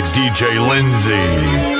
by DJ Lindsay.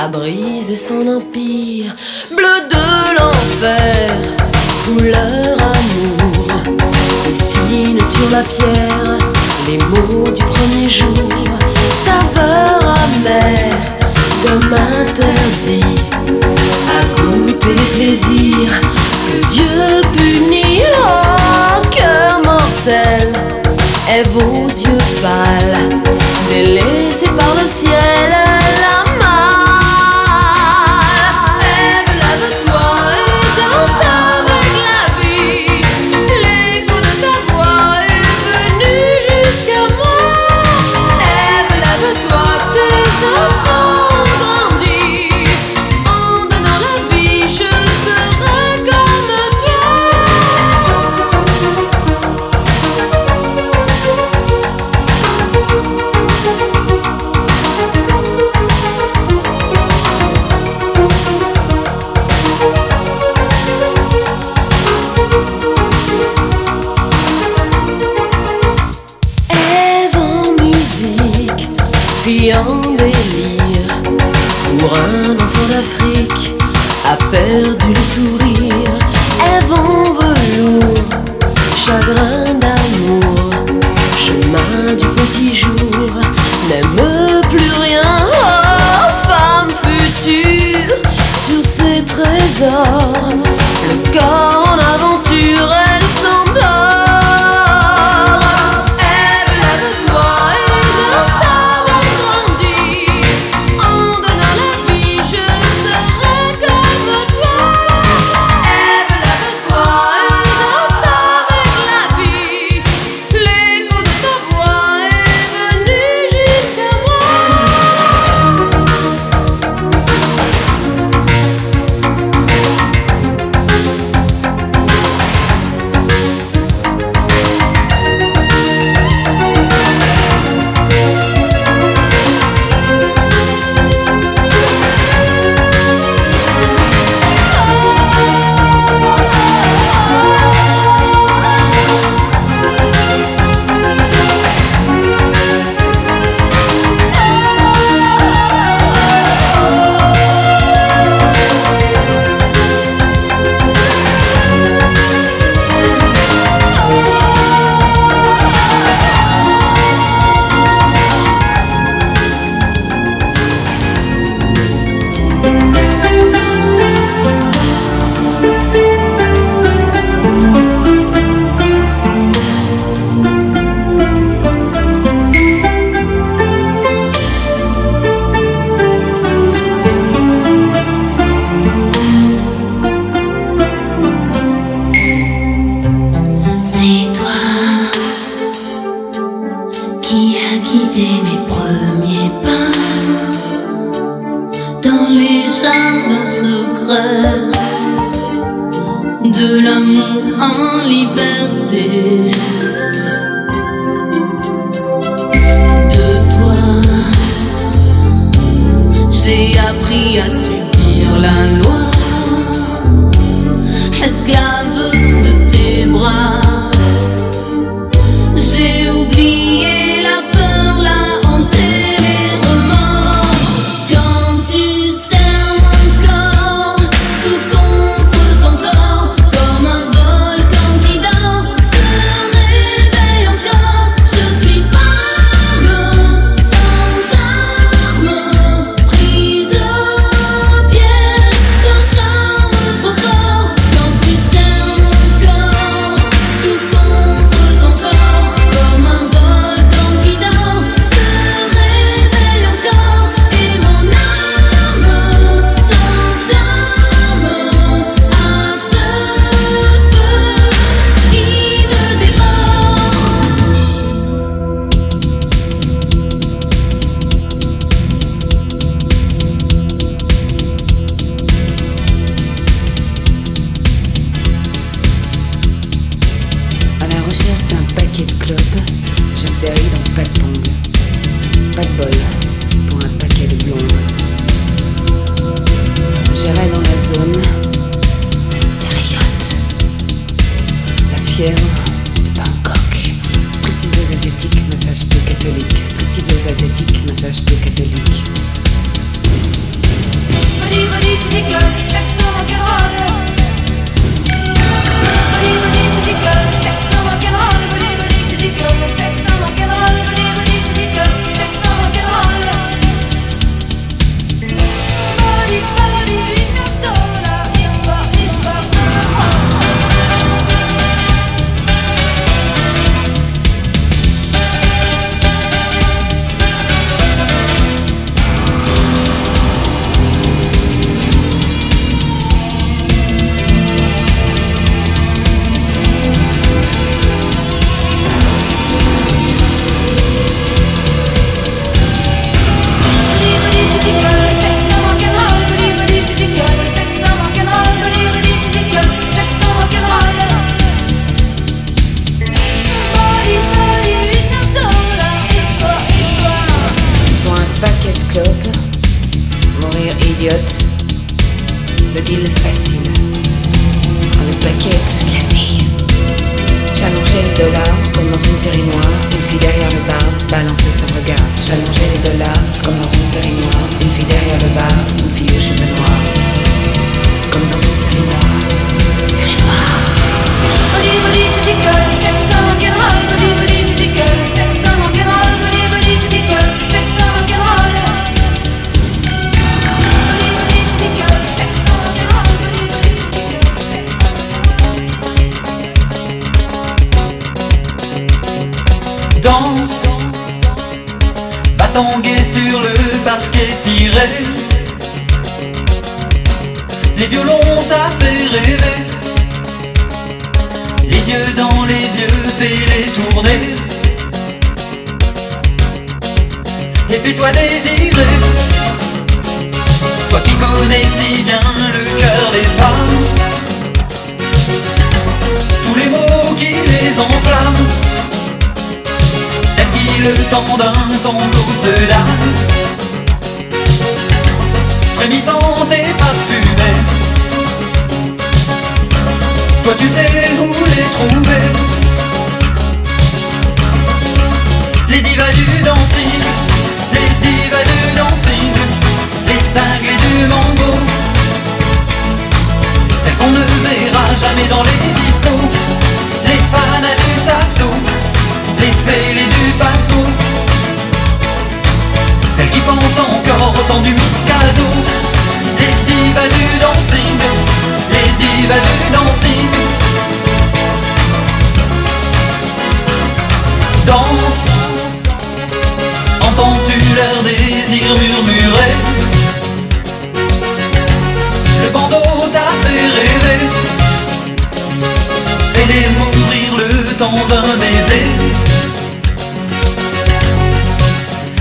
a brisé son empire. Bleu de l'enfer, couleur amour, dessine sur la pierre les mots du premier jour. Saveur amère, d'homme interdit à goûter les plaisirs que Dieu punit. Oh, cœur mortel, Ève aux yeux pâles, ne laissez pas.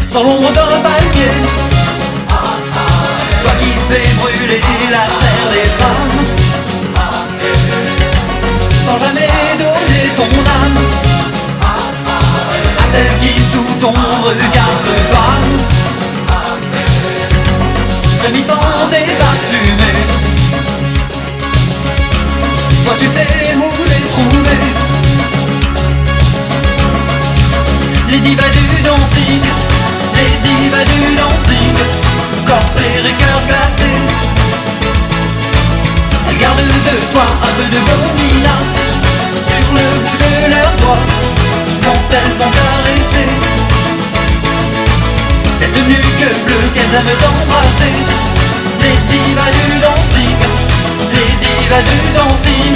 Sans l'ombre d'un palmier. Toi qui sais brûler la chair des femmes. Sans jamais donner ton âme À celle qui sous ton regard se pâme Frémissante et parfumée Toi tu sais où les trouver. les divas du dancing, les divas du dancing, corps serré, cœur glacé. Elles gardent de toi un peu de gomina sur le bout de leurs doigts quand elles ont caressé. Cette nuque bleue qu'elles aiment embrasser, les divas du dancing, les divas du dancing,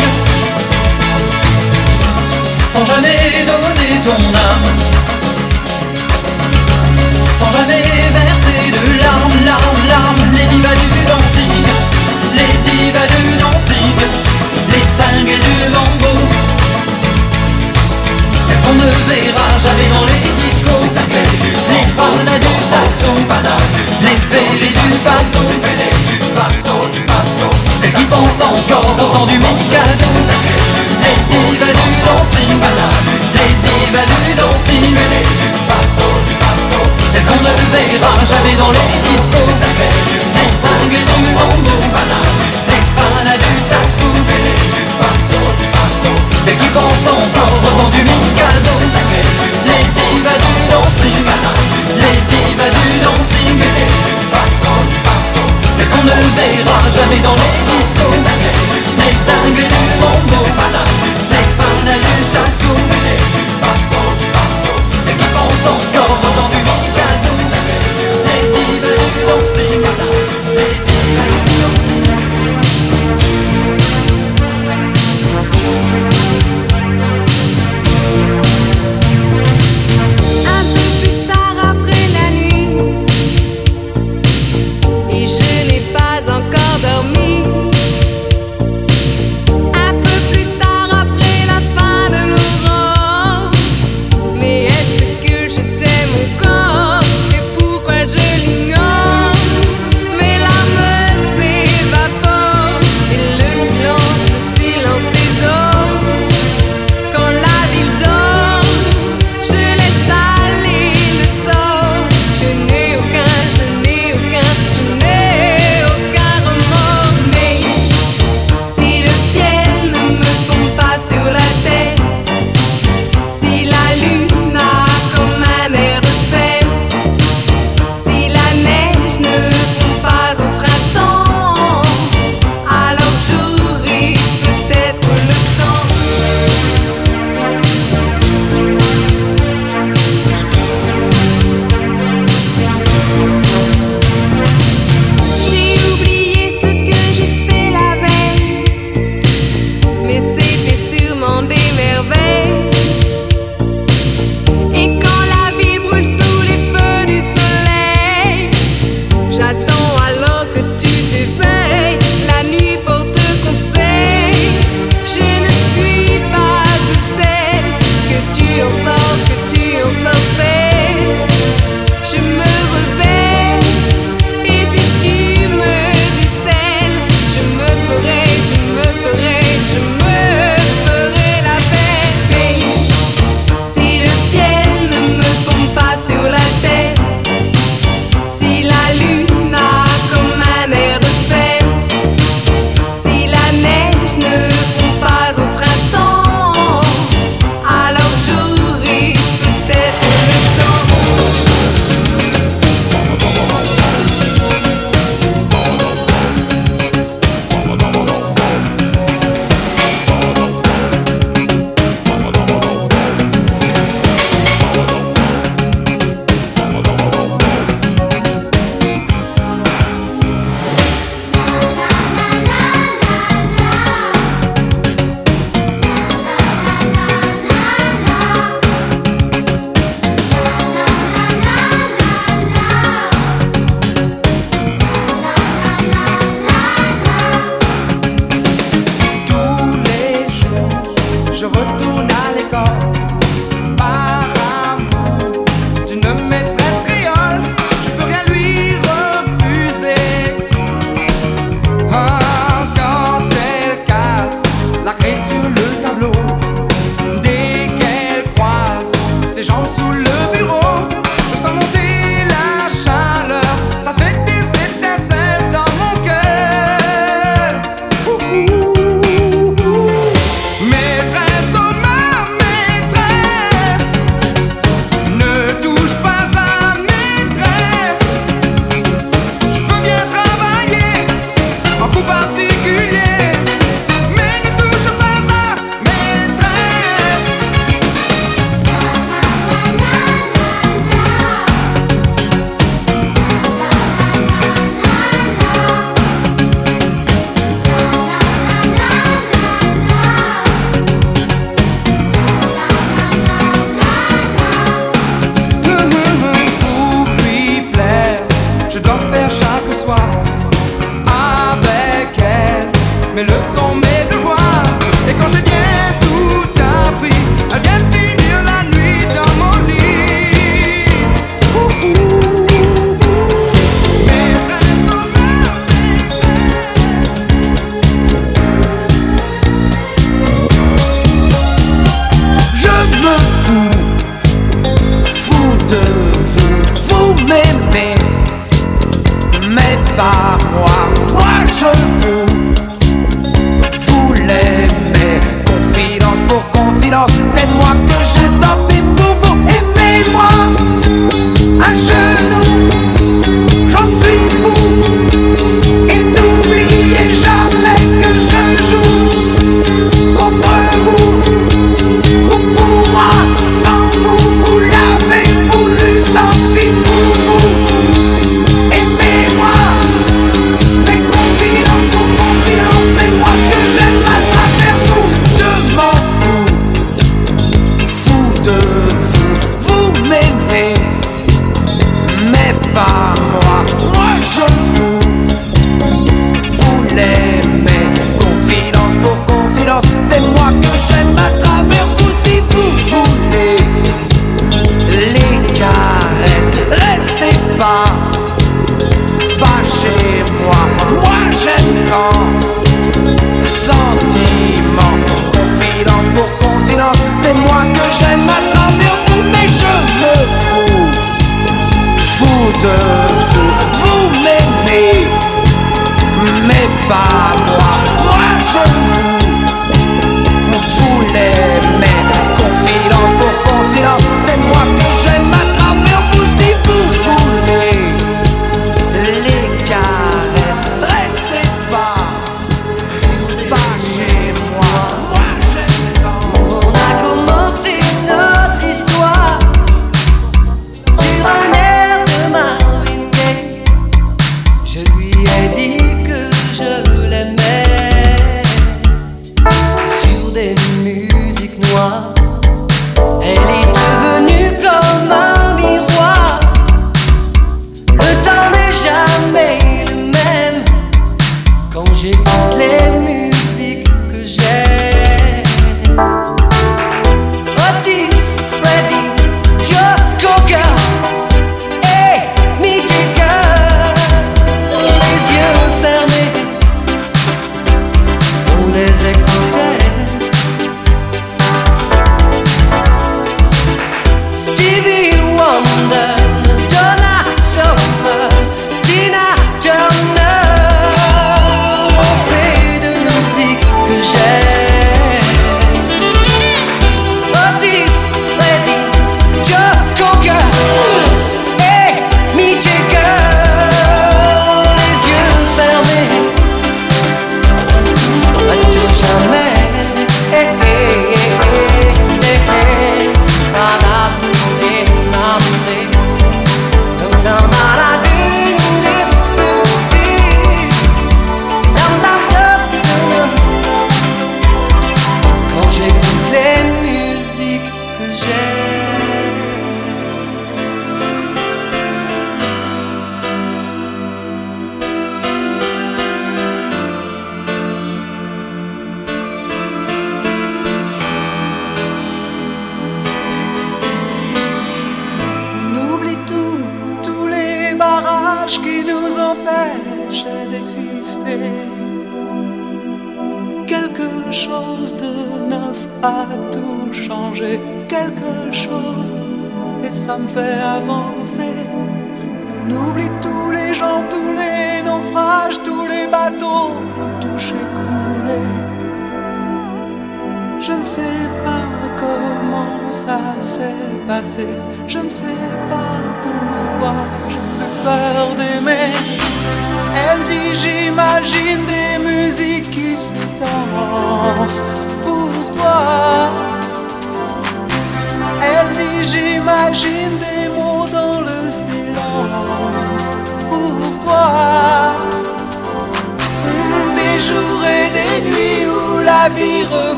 sans jamais donner ton âme. Sans jamais verser de larmes, larmes, larmes. Les divas du dancing, les divas du dancing, les cinglés du mambo. Celles qu'on ne verra jamais dans les discos. Les fanas du saxo Les fêlés du faso Celles qui pensent encore au temps du Mikado. Les divas du dancing Les divas du dancing Celles qu'on ne verra jamais dans les discos Les cinglés du mambo Les fanas du saxo Celles qui pensent encore au temps du Mikado. Les divas du dancing Les divas du dancing Celles qu'on ne verra jamais dans les discos Les cinglés du mambo Les fanas du saxo Celles qui pensent encore au temps du dancing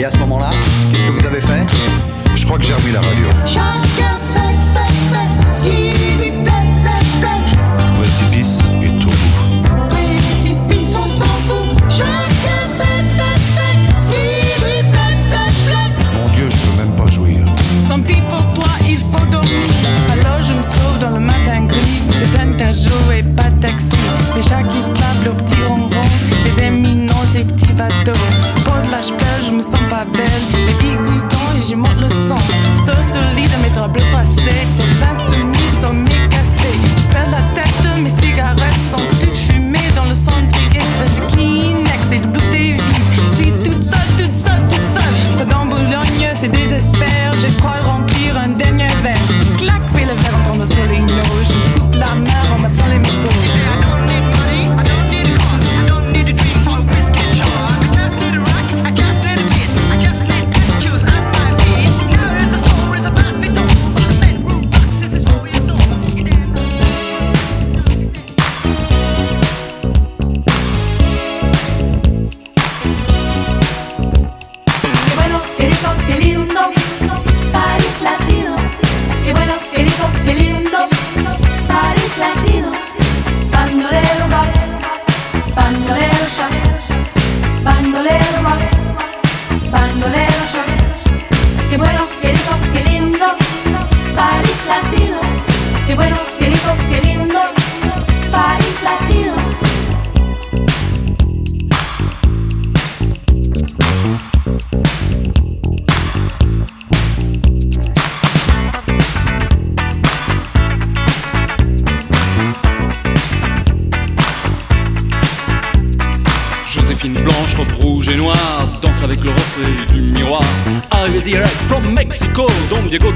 Et à ce moment-là, qu'est-ce que vous avez fait? Je crois que j'ai remis la radio.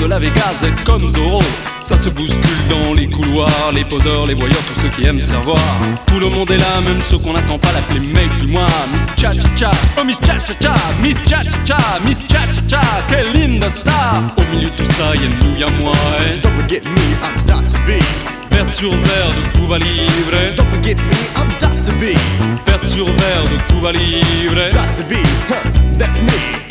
De la Vegas est comme Zorro. Ça se bouscule dans les couloirs, les poseurs, les voyeurs, tous ceux qui aiment savoir. Tout le monde est là, même ceux qu'on n'attend pas, l'appeler mec du mois. Miss Cha Cha Cha, oh Miss Cha Cha Cha, Miss Cha Cha Cha, Miss Cha Cha Cha, quelle linda star. Au milieu de tout ça, y'a nous, y'a moi. Et don't forget me, I'm Dr. B. Verre sur verre de Cuba Libre. Don't forget me, I'm Dr. B. Verre sur verre de Cuba Libre. Dr. B, huh, that's me.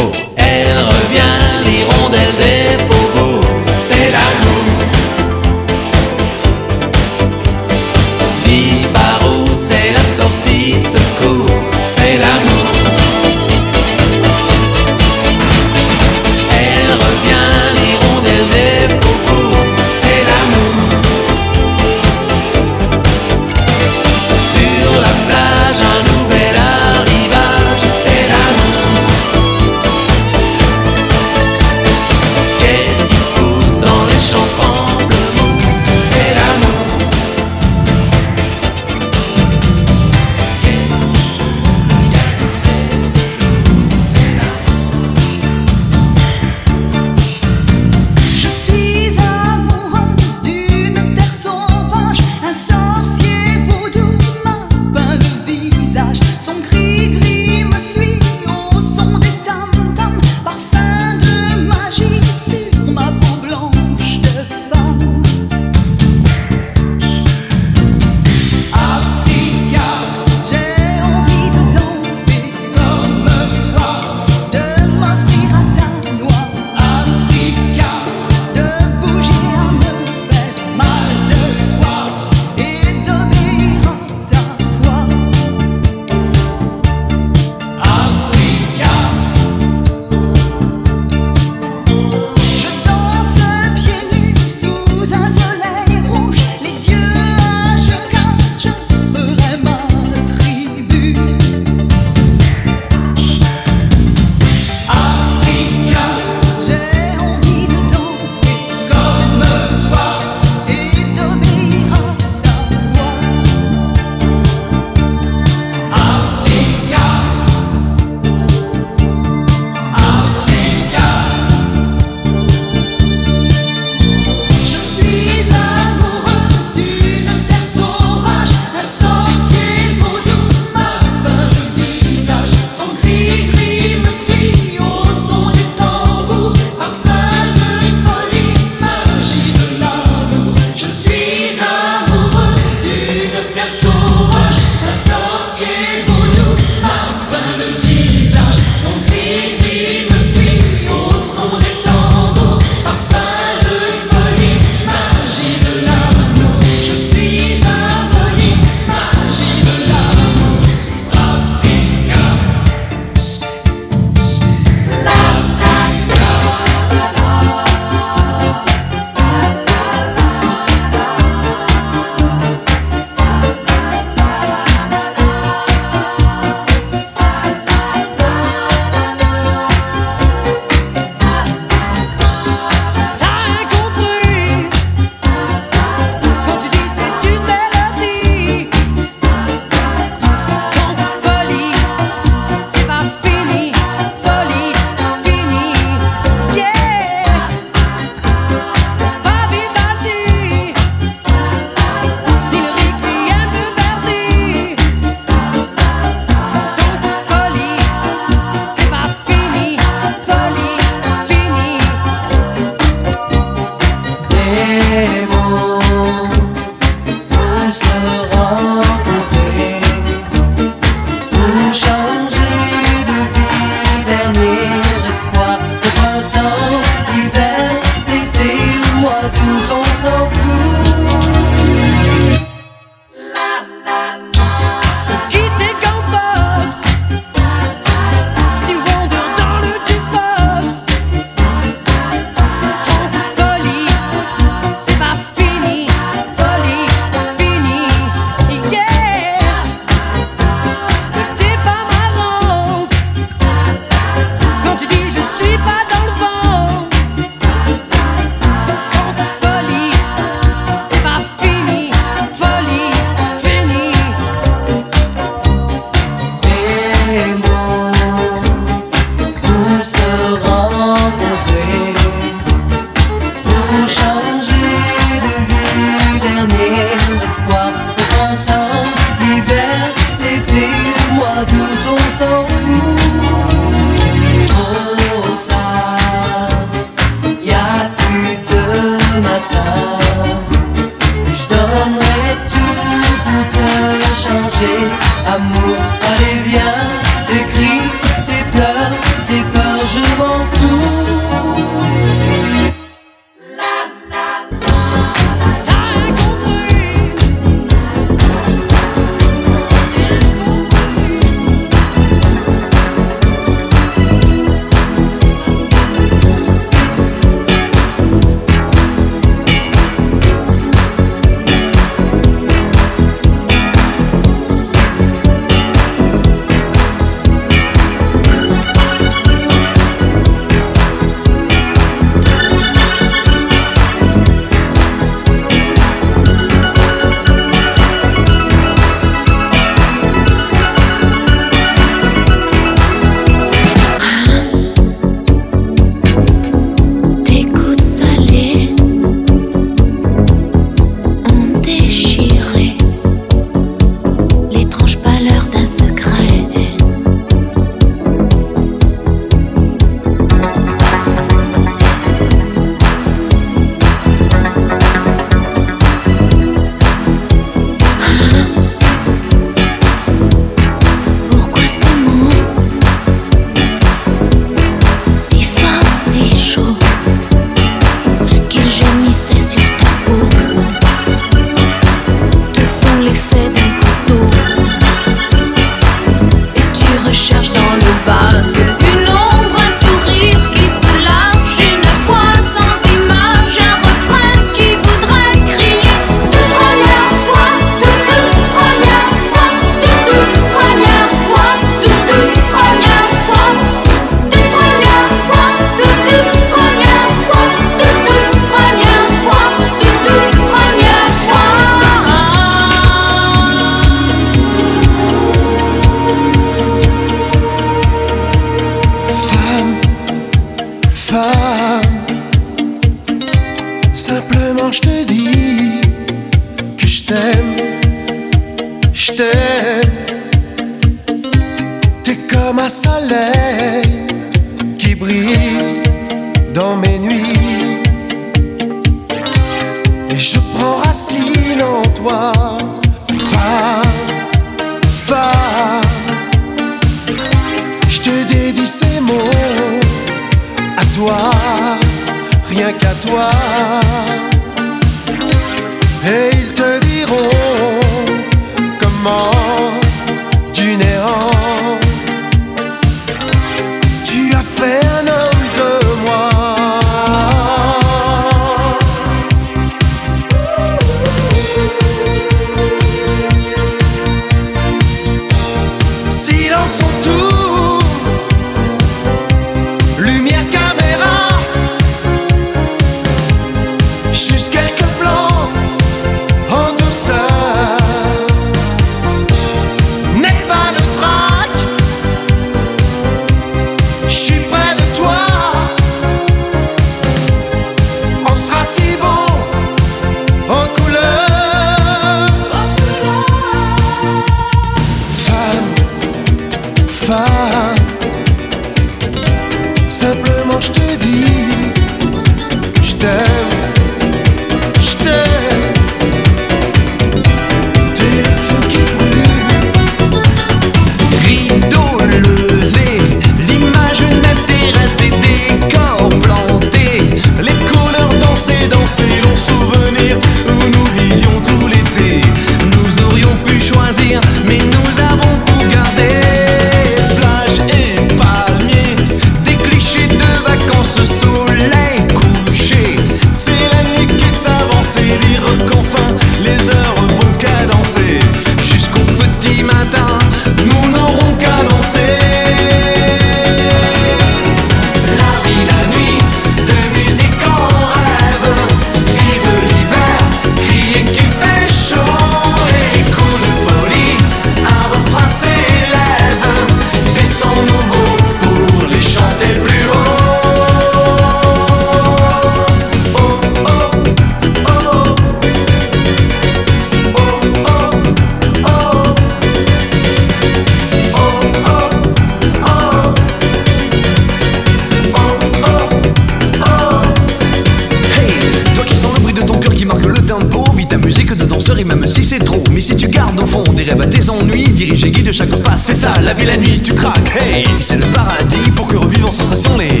les guides de chaque pas, c'est ça, la vie la nuit, tu craques, hey, c'est le paradis pour que revive en sensation les.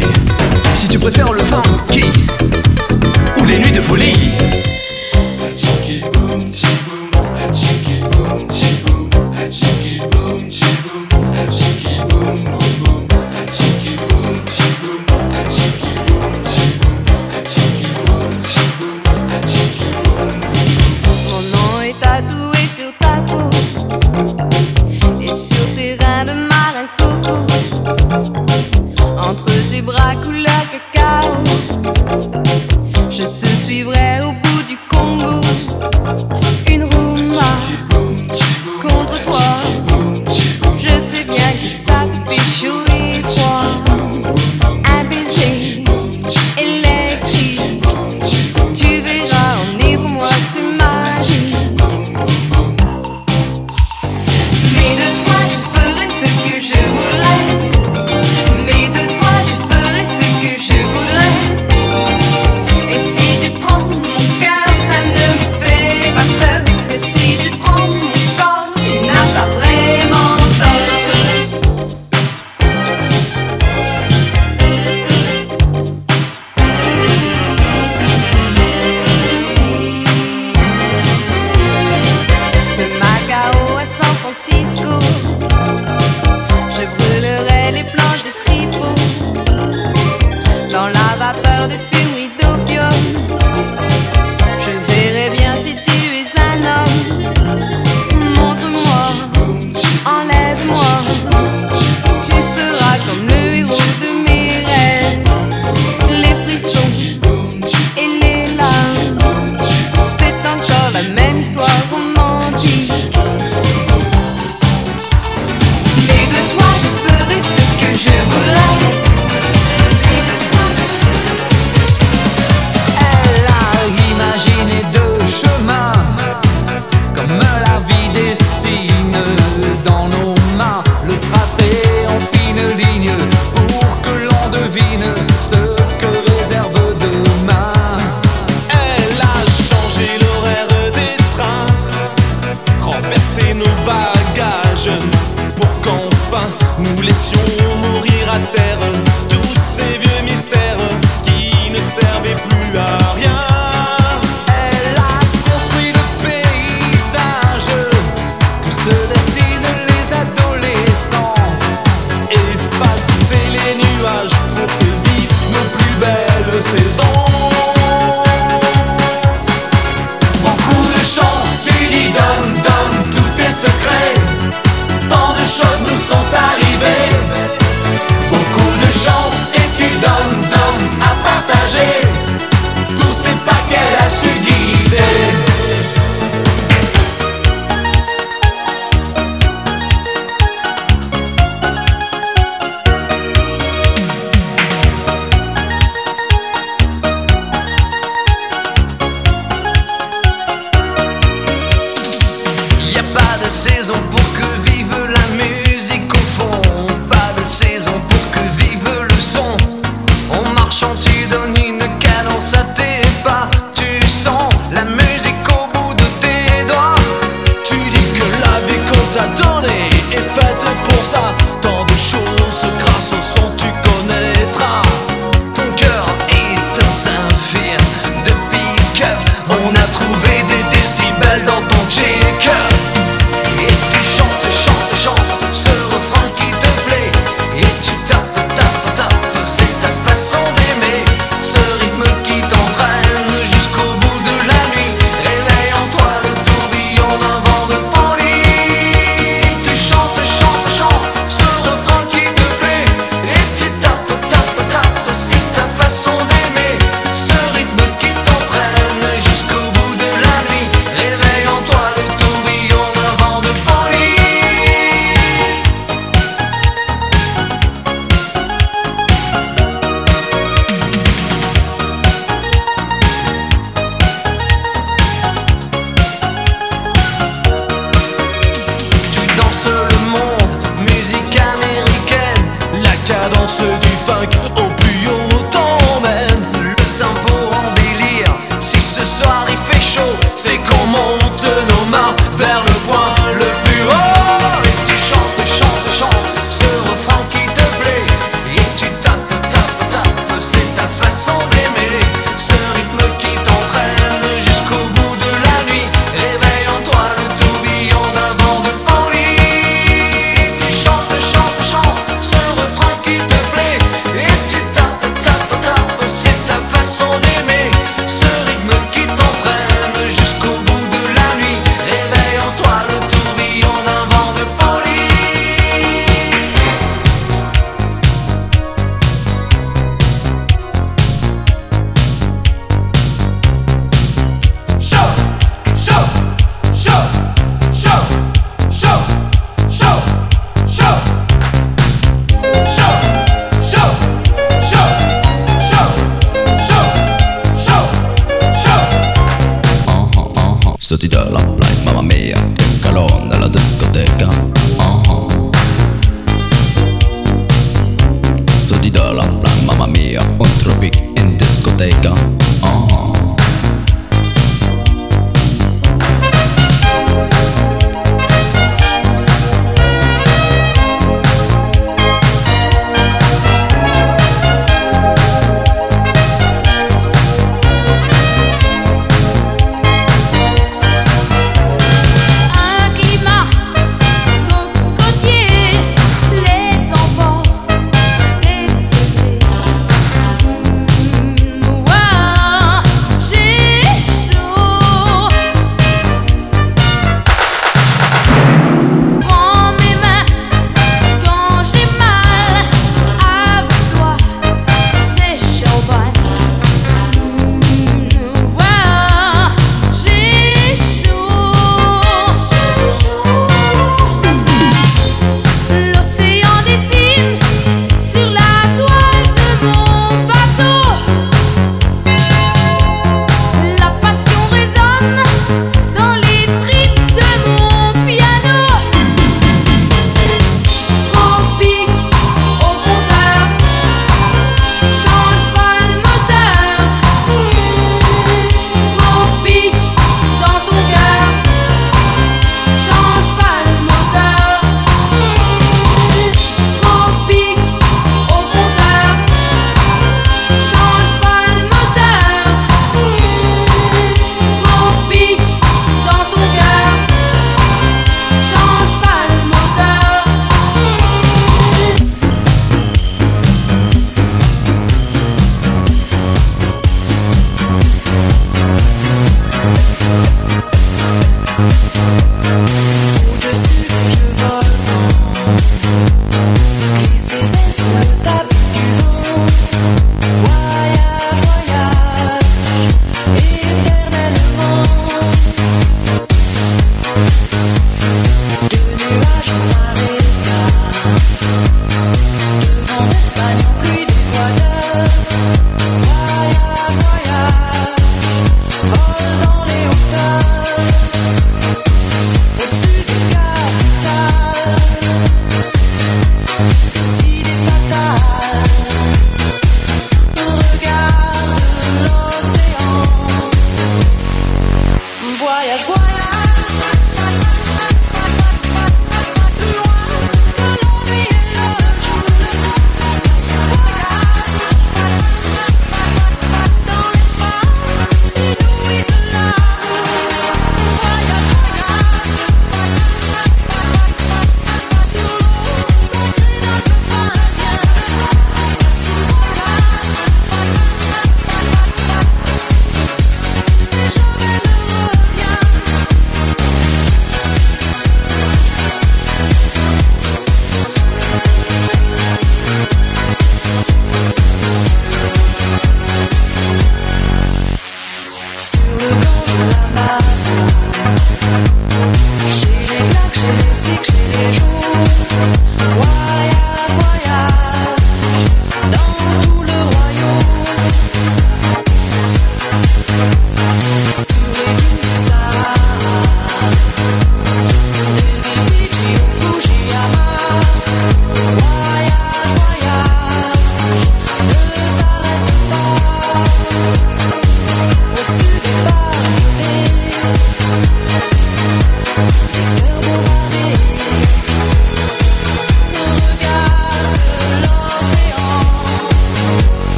Si tu préfères le funky ou les nuits de folie?